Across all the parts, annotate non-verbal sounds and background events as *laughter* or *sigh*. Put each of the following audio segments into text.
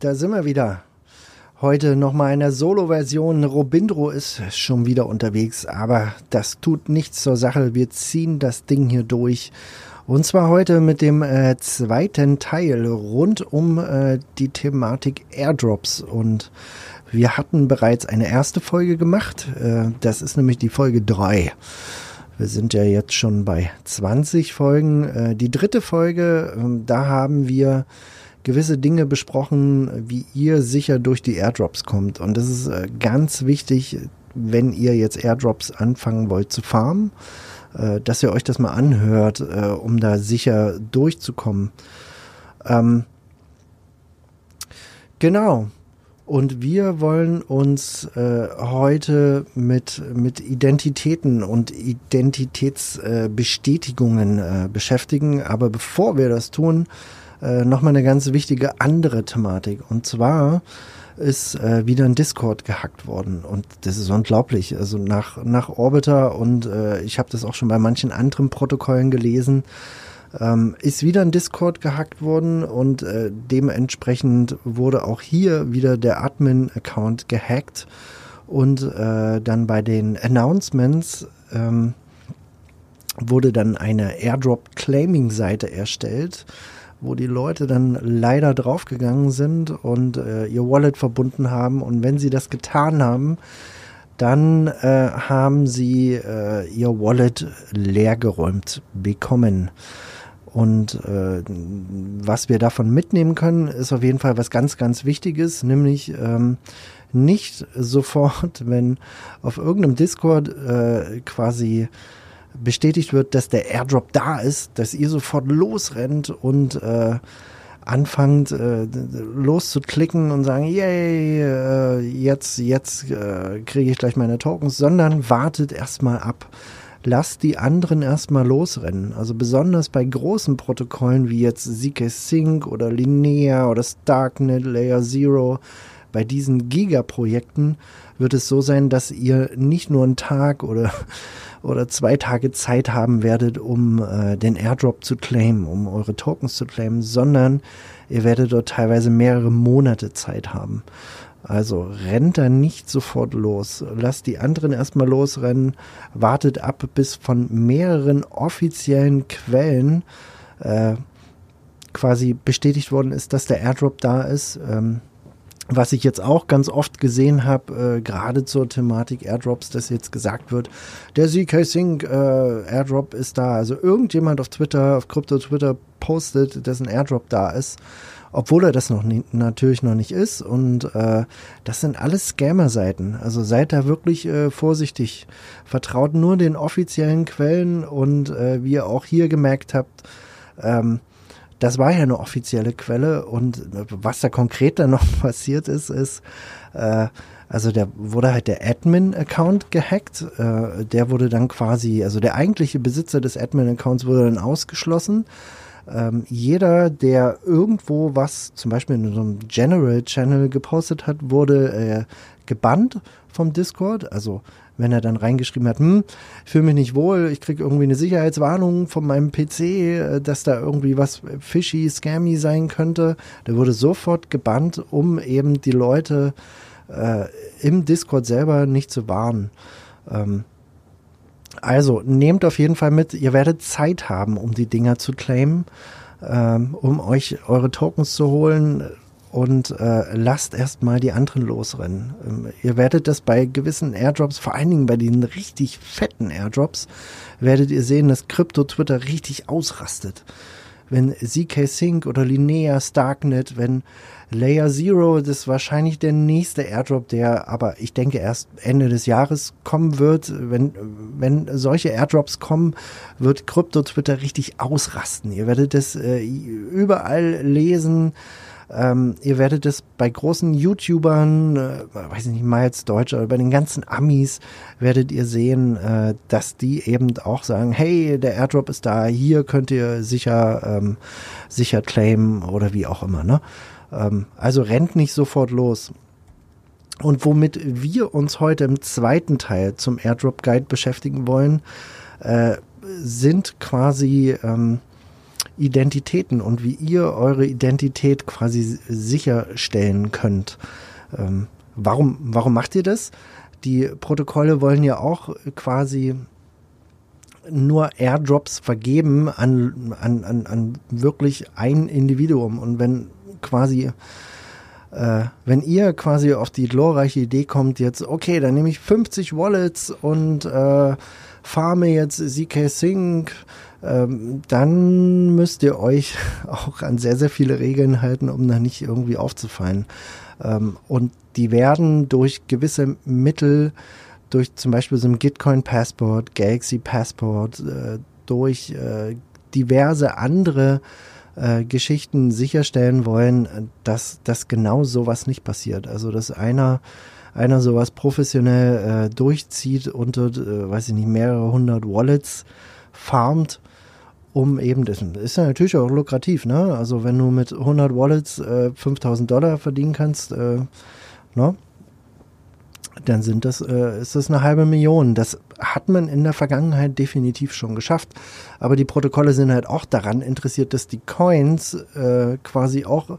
da sind wir wieder. Heute nochmal in der Solo-Version. Robindro ist schon wieder unterwegs, aber das tut nichts zur Sache. Wir ziehen das Ding hier durch. Und zwar heute mit dem äh, zweiten Teil rund um äh, die Thematik Airdrops. Und wir hatten bereits eine erste Folge gemacht. Äh, das ist nämlich die Folge 3. Wir sind ja jetzt schon bei 20 Folgen. Äh, die dritte Folge, äh, da haben wir gewisse Dinge besprochen, wie ihr sicher durch die Airdrops kommt. Und das ist äh, ganz wichtig, wenn ihr jetzt Airdrops anfangen wollt zu farmen, äh, dass ihr euch das mal anhört, äh, um da sicher durchzukommen. Ähm, genau. Und wir wollen uns äh, heute mit, mit Identitäten und Identitätsbestätigungen äh, beschäftigen. Aber bevor wir das tun, äh, nochmal eine ganz wichtige andere Thematik. Und zwar ist äh, wieder ein Discord gehackt worden. Und das ist unglaublich. Also nach, nach Orbiter und äh, ich habe das auch schon bei manchen anderen Protokollen gelesen, ähm, ist wieder ein Discord gehackt worden und äh, dementsprechend wurde auch hier wieder der Admin-Account gehackt. Und äh, dann bei den Announcements ähm, wurde dann eine Airdrop-Claiming-Seite erstellt wo die Leute dann leider draufgegangen sind und äh, ihr Wallet verbunden haben. Und wenn sie das getan haben, dann äh, haben sie äh, ihr Wallet leergeräumt bekommen. Und äh, was wir davon mitnehmen können, ist auf jeden Fall was ganz, ganz Wichtiges, nämlich ähm, nicht sofort, *laughs* wenn auf irgendeinem Discord äh, quasi bestätigt wird, dass der Airdrop da ist, dass ihr sofort losrennt und äh, anfangt äh, loszuklicken und sagen, yay, äh, jetzt, jetzt äh, kriege ich gleich meine Tokens, sondern wartet erstmal ab. Lasst die anderen erstmal losrennen. Also besonders bei großen Protokollen wie jetzt ZK Sync oder Linear oder Starknet, Layer Zero, bei diesen Gigaprojekten wird es so sein, dass ihr nicht nur einen Tag oder oder zwei Tage Zeit haben werdet, um äh, den Airdrop zu claimen, um eure Tokens zu claimen, sondern ihr werdet dort teilweise mehrere Monate Zeit haben. Also rennt da nicht sofort los. Lasst die anderen erstmal losrennen. Wartet ab, bis von mehreren offiziellen Quellen äh, quasi bestätigt worden ist, dass der Airdrop da ist. Ähm, was ich jetzt auch ganz oft gesehen habe, äh, gerade zur Thematik Airdrops, dass jetzt gesagt wird, der ZK Sync äh, Airdrop ist da. Also irgendjemand auf Twitter, auf Krypto Twitter postet, dass ein Airdrop da ist, obwohl er das noch nie, natürlich noch nicht ist. Und äh, das sind alles Scammer-Seiten. Also seid da wirklich äh, vorsichtig. Vertraut nur den offiziellen Quellen und äh, wie ihr auch hier gemerkt habt, ähm, das war ja eine offizielle Quelle und was da konkret dann noch *laughs* passiert ist, ist, äh, also der wurde halt der Admin-Account gehackt. Äh, der wurde dann quasi, also der eigentliche Besitzer des Admin-Accounts wurde dann ausgeschlossen. Ähm, jeder, der irgendwo was, zum Beispiel in so einem General-Channel gepostet hat, wurde äh, gebannt vom Discord. Also wenn er dann reingeschrieben hat, hm, ich fühle mich nicht wohl, ich kriege irgendwie eine Sicherheitswarnung von meinem PC, äh, dass da irgendwie was fishy, scammy sein könnte, der wurde sofort gebannt, um eben die Leute äh, im Discord selber nicht zu warnen. Ähm, also nehmt auf jeden Fall mit, ihr werdet Zeit haben, um die Dinger zu claimen, ähm, um euch eure Tokens zu holen und äh, lasst erstmal die anderen losrennen. Ähm, ihr werdet das bei gewissen Airdrops, vor allen Dingen bei den richtig fetten Airdrops, werdet ihr sehen, dass Krypto-Twitter richtig ausrastet. Wenn ZK Sync oder Linear Starknet, wenn Layer Zero, das ist wahrscheinlich der nächste Airdrop, der aber ich denke erst Ende des Jahres kommen wird. Wenn, wenn solche Airdrops kommen, wird Krypto-Twitter richtig ausrasten. Ihr werdet das äh, überall lesen Ähm, ihr werdet es bei großen YouTubern, äh, weiß ich nicht, mal jetzt Deutsch, aber bei den ganzen Amis werdet ihr sehen, äh, dass die eben auch sagen, hey, der Airdrop ist da, hier könnt ihr sicher, ähm, sicher claimen oder wie auch immer. Ne? Ähm, also rennt nicht sofort los. Und womit wir uns heute im zweiten Teil zum Airdrop Guide beschäftigen wollen, äh, sind quasi ähm, Identitäten und wie ihr eure Identität quasi sicherstellen könnt. Ähm, warum, warum macht ihr das? Die Protokolle wollen ja auch quasi nur Airdrops vergeben an, an, an, an wirklich ein Individuum. Und wenn quasi, äh, wenn ihr quasi auf die glorreiche Idee kommt, jetzt, okay, dann nehme ich 50 Wallets und äh, farme jetzt ZK Sync, ähm, dann müsst ihr euch *laughs* auch an sehr, sehr viele Regeln halten, um da nicht irgendwie aufzufallen. Ähm, und die werden durch gewisse Mittel, durch zum Beispiel so ein Gitcoin Passport, Galaxy Passport, äh, durch äh, diverse andere äh, Geschichten sicherstellen wollen, dass, dass genau sowas nicht passiert. Also dass einer einer sowas professionell äh, durchzieht unter, äh, weiß ich nicht, mehrere hundert Wallets farmt, um eben, das ist ja natürlich auch lukrativ, ne? Also wenn du mit 100 Wallets äh, 5000 Dollar verdienen kannst, äh, ne? Dann sind das, äh, ist das eine halbe Million. Das hat man in der Vergangenheit definitiv schon geschafft. Aber die Protokolle sind halt auch daran interessiert, dass die Coins äh, quasi auch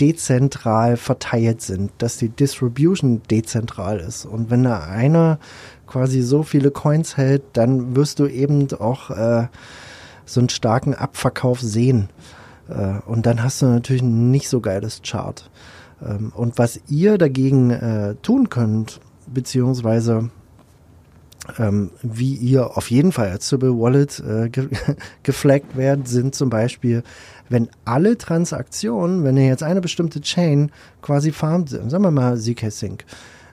dezentral verteilt sind, dass die Distribution dezentral ist. Und wenn da einer quasi so viele Coins hält, dann wirst du eben auch äh, so einen starken Abverkauf sehen. Äh, und dann hast du natürlich ein nicht so geiles Chart. Ähm, und was ihr dagegen äh, tun könnt, beziehungsweise ähm, wie ihr auf jeden Fall als Sybil Wallet äh, ge *laughs* geflaggt werdet, sind zum Beispiel, wenn alle Transaktionen, wenn ihr jetzt eine bestimmte Chain quasi farmt, sagen wir mal ZK Sync,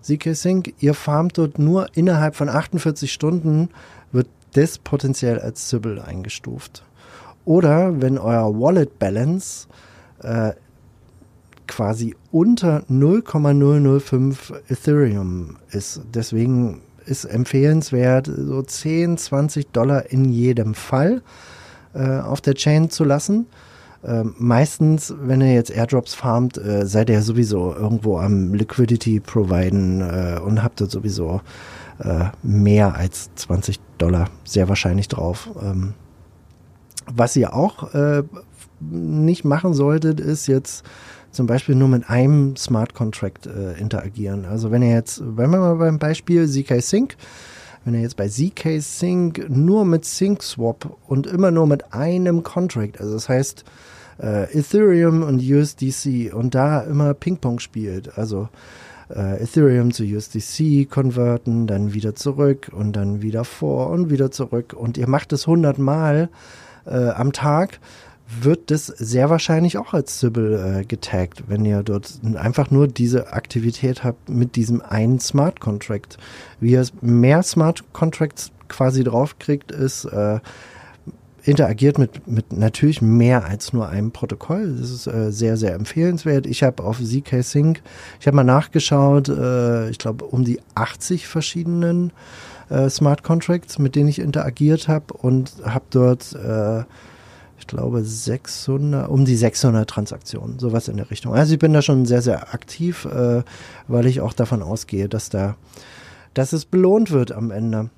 ZK Sync, ihr farmt dort nur innerhalb von 48 Stunden, wird das potenziell als Sybil eingestuft. Oder wenn euer Wallet Balance äh, quasi unter 0,005 Ethereum ist. Deswegen ist empfehlenswert, so 10, 20 Dollar in jedem Fall äh, auf der Chain zu lassen. Äh, meistens, wenn ihr jetzt Airdrops farmt, äh, seid ihr sowieso irgendwo am Liquidity providen äh, und habt dort sowieso äh, mehr als 20 Dollar sehr wahrscheinlich drauf. Ähm, was ihr auch äh, nicht machen solltet, ist jetzt zum Beispiel nur mit einem Smart Contract äh, interagieren. Also wenn ihr jetzt, wenn wir mal beim Beispiel ZK Sync, wenn ihr jetzt bei ZK Sync nur mit Sync Swap und immer nur mit einem Contract, also das heißt äh, Ethereum und USDC und da immer Ping-Pong spielt, also äh, Ethereum zu USDC konverten, dann wieder zurück und dann wieder vor und wieder zurück und ihr macht es 100 Mal äh, am Tag, wird das sehr wahrscheinlich auch als Sybil äh, getaggt, wenn ihr dort einfach nur diese Aktivität habt mit diesem einen Smart Contract. Wie ihr mehr Smart Contracts quasi draufkriegt, ist äh, interagiert mit, mit natürlich mehr als nur einem Protokoll. Das ist äh, sehr, sehr empfehlenswert. Ich habe auf ZK Sync, ich habe mal nachgeschaut, äh, ich glaube um die 80 verschiedenen äh, Smart Contracts, mit denen ich interagiert habe und habe dort äh, glaube 600, um die 600 Transaktionen, sowas in der Richtung. Also ich bin da schon sehr, sehr aktiv, äh, weil ich auch davon ausgehe, dass da, dass es belohnt wird am Ende.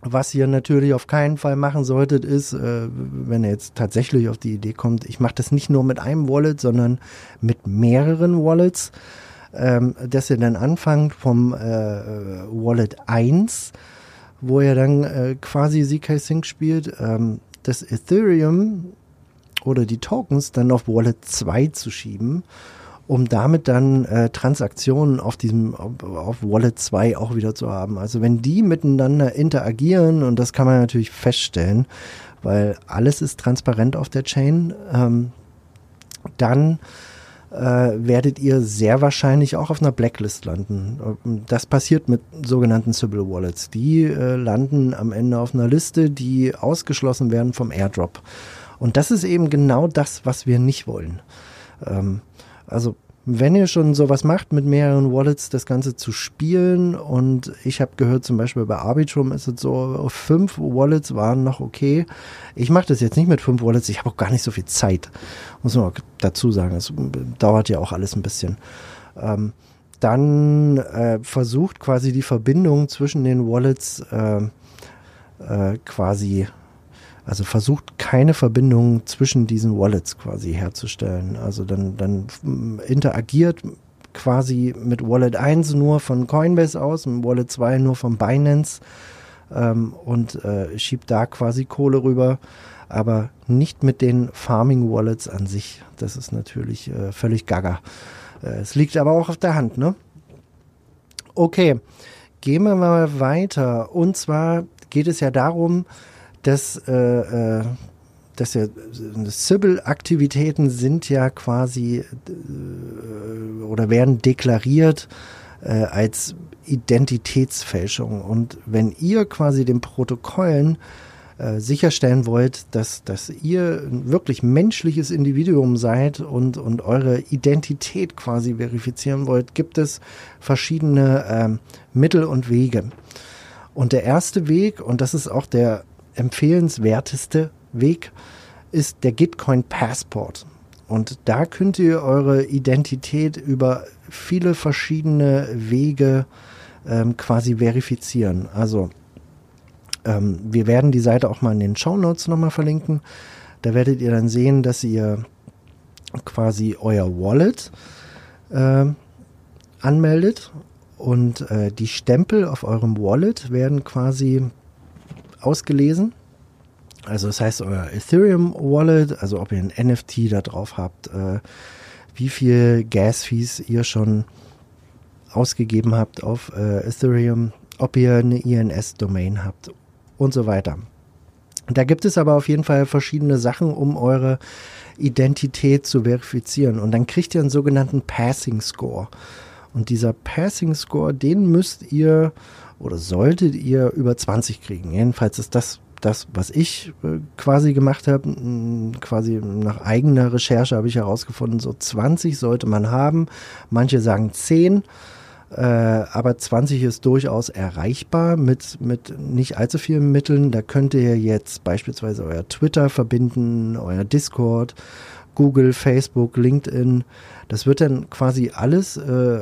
Was ihr natürlich auf keinen Fall machen solltet, ist, äh, wenn ihr jetzt tatsächlich auf die Idee kommt, ich mache das nicht nur mit einem Wallet, sondern mit mehreren Wallets, ähm, dass ihr dann anfangt vom äh, Wallet 1, wo ihr dann äh, quasi ZK Sync spielt, ähm, das Ethereum oder die Tokens dann auf Wallet 2 zu schieben, um damit dann äh, Transaktionen auf diesem auf, Wallet 2 auch wieder zu haben. Also wenn die miteinander interagieren und das kann man natürlich feststellen, weil alles ist transparent auf der Chain, ähm, dann werdet ihr sehr wahrscheinlich auch auf einer Blacklist landen. Das passiert mit sogenannten Sybil Wallets. Die äh, landen am Ende auf einer Liste, die ausgeschlossen werden vom Airdrop. Und das ist eben genau das, was wir nicht wollen. Ähm, Also wenn ihr schon sowas macht, mit mehreren Wallets das Ganze zu spielen und ich habe gehört, zum Beispiel bei Arbitrum ist es so, fünf Wallets waren noch okay. Ich mache das jetzt nicht mit fünf Wallets, ich habe auch gar nicht so viel Zeit, muss man auch dazu sagen. Es dauert ja auch alles ein bisschen. Ähm, dann äh, versucht quasi die Verbindung zwischen den Wallets äh, äh, quasi also versucht keine Verbindung zwischen diesen Wallets quasi herzustellen. Also dann, dann interagiert quasi mit Wallet 1 nur von Coinbase aus, und Wallet 2 nur von Binance ähm, und äh, schiebt da quasi Kohle rüber, aber nicht mit den Farming Wallets an sich. Das ist natürlich äh, völlig gaga. Äh, es liegt aber auch auf der Hand, ne? Okay, gehen wir mal weiter. Und zwar geht es ja darum, dass, äh, äh, dass ja Sybil-Aktivitäten sind ja quasi äh, oder werden deklariert äh, als Identitätsfälschung. Und wenn ihr quasi den Protokollen äh, sicherstellen wollt, dass, dass ihr ein wirklich menschliches Individuum seid und, und eure Identität quasi verifizieren wollt, gibt es verschiedene ähm, Mittel und Wege. Und der erste Weg, und das ist auch der empfehlenswerteste Weg ist der Gitcoin Passport. Und da könnt ihr eure Identität über viele verschiedene Wege ähm, quasi verifizieren. Also ähm, wir werden die Seite auch mal in den Show Notes nochmal verlinken. Da werdet ihr dann sehen, dass ihr quasi euer Wallet äh, anmeldet und äh, die Stempel auf eurem Wallet werden quasi ausgelesen. Also das heißt, euer Ethereum Wallet, also ob ihr ein NFT da drauf habt, äh, wie viel Gas-Fees ihr schon ausgegeben habt auf äh, Ethereum, ob ihr eine INS-Domain habt und so weiter. Da gibt es aber auf jeden Fall verschiedene Sachen, um eure Identität zu verifizieren. Und dann kriegt ihr einen sogenannten Passing Score. Und dieser Passing Score, den müsst ihr oder solltet ihr über 20 kriegen. Jedenfalls ist das das, was ich äh, quasi gemacht habe, quasi nach eigener Recherche habe ich herausgefunden, so 20 sollte man haben. Manche sagen 10, äh, aber 20 ist durchaus erreichbar mit, mit nicht allzu vielen Mitteln. Da könnt ihr jetzt beispielsweise euer Twitter verbinden, euer Discord, Google, Facebook, LinkedIn. Das wird dann quasi alles äh,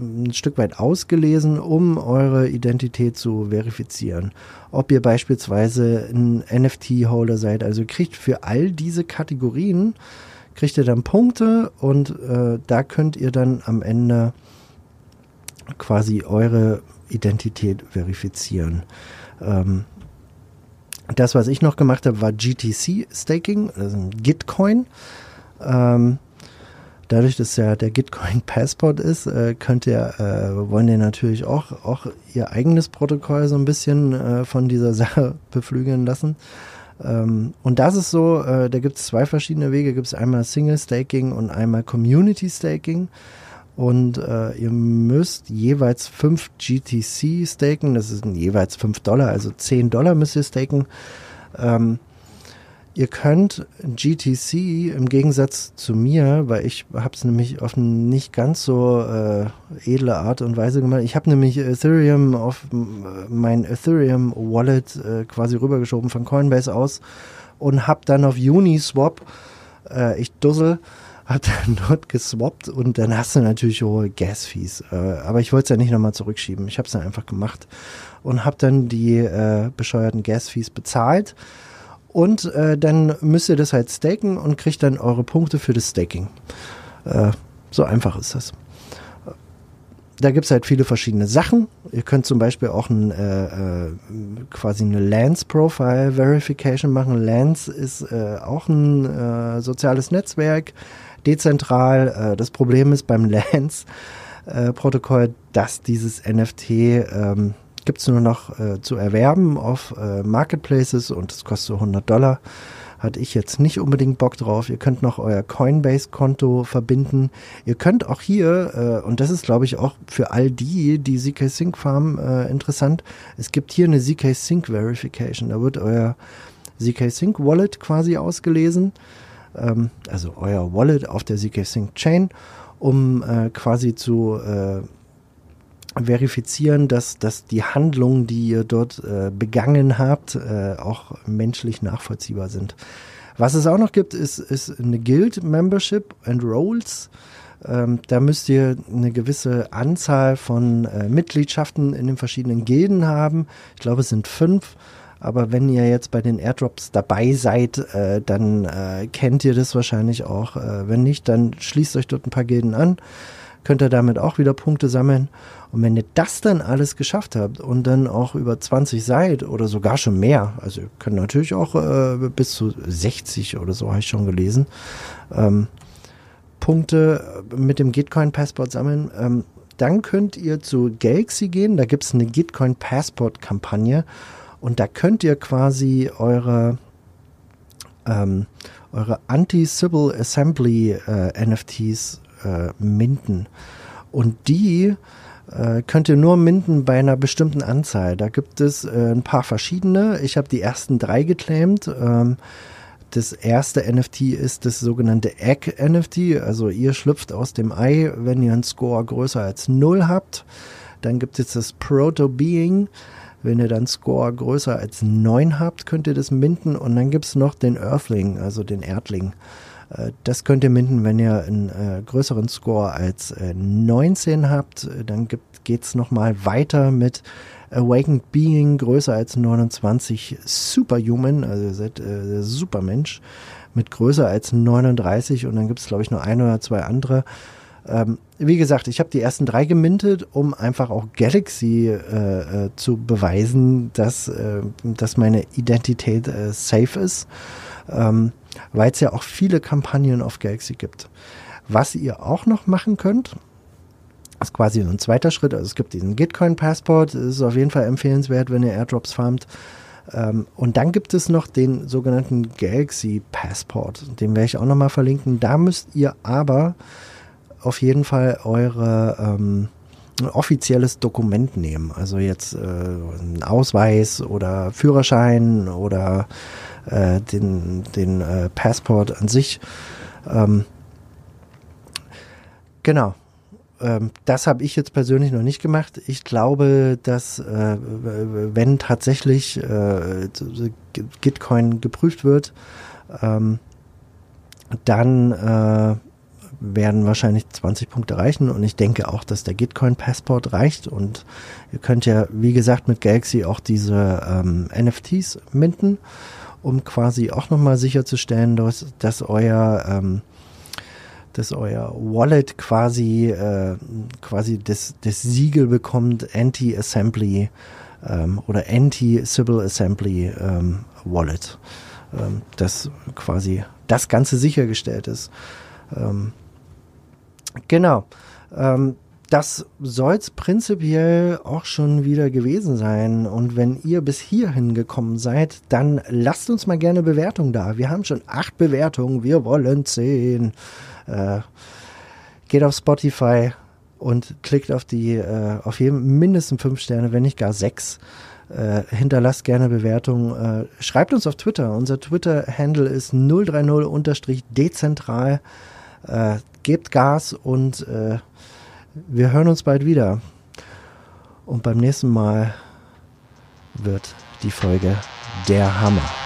ein Stück weit ausgelesen, um eure Identität zu verifizieren. Ob ihr beispielsweise ein NFT-Holder seid, also kriegt für all diese Kategorien, kriegt ihr dann Punkte und äh, da könnt ihr dann am Ende quasi eure Identität verifizieren. Ähm, das, was ich noch gemacht habe, war GTC Staking, also Gitcoin. Ähm, dadurch, dass ja der Gitcoin Passport ist, äh, könnt ihr, äh, wollen ihr natürlich auch, auch ihr eigenes Protokoll so ein bisschen äh, von dieser *laughs* Sache beflügeln lassen. Ähm, und das ist so, äh, da gibt es zwei verschiedene Wege. Gibt es einmal Single Staking und einmal Community Staking. Und äh, ihr müsst jeweils 5 GTC staken, das sind jeweils 5 Dollar, also 10 Dollar müsst ihr staken. Ähm, Ihr könnt GTC im Gegensatz zu mir, weil ich habe es nämlich auf nicht ganz so äh, edle Art und Weise gemacht. Ich habe nämlich Ethereum auf mein Ethereum Wallet äh, quasi rübergeschoben von Coinbase aus und habe dann auf Uniswap, äh, ich dussel, habe dann *laughs* dort geswappt und dann hast du natürlich hohe Gas-Fees. Äh, aber ich wollte es ja nicht nochmal zurückschieben. Ich habe es dann einfach gemacht und habe dann die äh, bescheuerten Gas-Fees bezahlt und äh, dann müsst ihr das halt staken und kriegt dann eure Punkte für das Staking. Äh, so einfach ist das. Da gibt es halt viele verschiedene Sachen. Ihr könnt zum Beispiel auch ein, äh, äh, quasi eine Lance Profile Verification machen. Lance ist äh, auch ein äh, soziales Netzwerk, dezentral. Das Problem ist beim *laughs* Lance Protokoll, dass dieses NFT ähm, gibt es nur noch äh, zu erwerben auf äh, Marketplaces und es kostet so 100 Dollar. Hatte ich jetzt nicht unbedingt Bock drauf. Ihr könnt noch euer Coinbase-Konto verbinden. Ihr könnt auch hier, äh, und das ist glaube ich auch für all die, die ZK Sync farmen, äh, interessant. Es gibt hier eine ZK Sync Verification. Da wird euer ZK Sync Wallet quasi ausgelesen. Ähm, also euer Wallet auf der ZK Sync Chain um äh, quasi zu äh, verifizieren, dass, dass die Handlungen, die ihr dort äh, begangen habt, äh, auch menschlich nachvollziehbar sind. Was es auch noch gibt, ist, ist eine Guild-Membership and Roles. Ähm, da müsst ihr eine gewisse Anzahl von äh, Mitgliedschaften in den verschiedenen Gilden haben. Ich glaube, es sind fünf. Aber wenn ihr jetzt bei den Airdrops dabei seid, äh, dann äh, kennt ihr das wahrscheinlich auch. Äh, wenn nicht, dann schließt euch dort ein paar Gilden an. Könnt ihr damit auch wieder Punkte sammeln. Und wenn ihr das dann alles geschafft habt und dann auch über 20 seid oder sogar schon mehr, also ihr könnt natürlich auch äh, bis zu 60 oder so, habe ich schon gelesen, ähm, Punkte mit dem Gitcoin Passport sammeln. Ähm, dann könnt ihr zu Galaxy gehen, da gibt es eine Gitcoin Passport Kampagne und da könnt ihr quasi eure, ähm, eure Anti-Sybil Assembly äh, NFTs äh, minden. Und die äh, könnt ihr nur minden bei einer bestimmten Anzahl. Da gibt es äh, ein paar verschiedene. Ich habe die ersten drei geclaimed. Ähm, das erste NFT ist das sogenannte Egg-NFT. Also ihr schlüpft aus dem Ei, wenn ihr einen Score größer als 0 habt. Dann gibt es das Proto-Being. Wenn ihr dann Score größer als 9 habt, könnt ihr das minden. Und dann gibt es noch den Earthling, also den Erdling. Äh, das könnt ihr minden, wenn ihr einen äh, größeren Score als äh, 19 habt. Dann geht es nochmal weiter mit Awakened Being größer als 29 Superhuman, also ihr seid äh, Supermensch mit größer als 39 und dann gibt es glaube ich nur ein oder zwei andere. Ähm, wie gesagt, ich habe die ersten drei gemintet, um einfach auch Galaxy äh, äh, zu beweisen, dass, äh, dass meine Identität äh, safe ist, ähm, weil es ja auch viele Kampagnen auf Galaxy gibt. Was ihr auch noch machen könnt, ist quasi ein zweiter Schritt. Also es gibt diesen Gitcoin-Passport, ist auf jeden Fall empfehlenswert, wenn ihr Airdrops farmt. Ähm, und dann gibt es noch den sogenannten Galaxy Passport. Den werde ich auch nochmal verlinken. Da müsst ihr aber auf jeden Fall eure ähm, offizielles Dokument nehmen. Also jetzt äh, einen Ausweis oder Führerschein oder äh, den, den äh, Passport an sich. Ähm, genau. Ähm, das habe ich jetzt persönlich noch nicht gemacht. Ich glaube, dass äh, wenn tatsächlich äh, Gitcoin geprüft wird, ähm, dann äh, werden wahrscheinlich 20 Punkte reichen und ich denke auch, dass der Gitcoin Passport reicht und ihr könnt ja, wie gesagt, mit Galaxy auch diese ähm, NFTs minden, um quasi auch nochmal sicherzustellen, dass, dass euer ähm, dass euer Wallet quasi, äh, quasi das, das Siegel bekommt, Anti-Assembly ähm, oder Anti-Sybil Assembly ähm, Wallet. Ähm, dass quasi das Ganze sichergestellt ist. Ähm, genau. Ähm, das soll es prinzipiell auch schon wieder gewesen sein. Und wenn ihr bis hierhin gekommen seid, dann lasst uns mal gerne Bewertungen da. Wir haben schon acht Bewertungen, wir wollen zehn. Äh, geht auf Spotify und klickt auf die, äh, auf jeden mindestens fünf Sterne, wenn nicht gar sechs. Äh, hinterlasst gerne Bewertungen. Äh, schreibt uns auf Twitter. Unser Twitter-Handle ist 030-dezentral. Gebt Gas und äh, wir hören uns bald wieder. Und beim nächsten Mal wird die Folge der Hammer.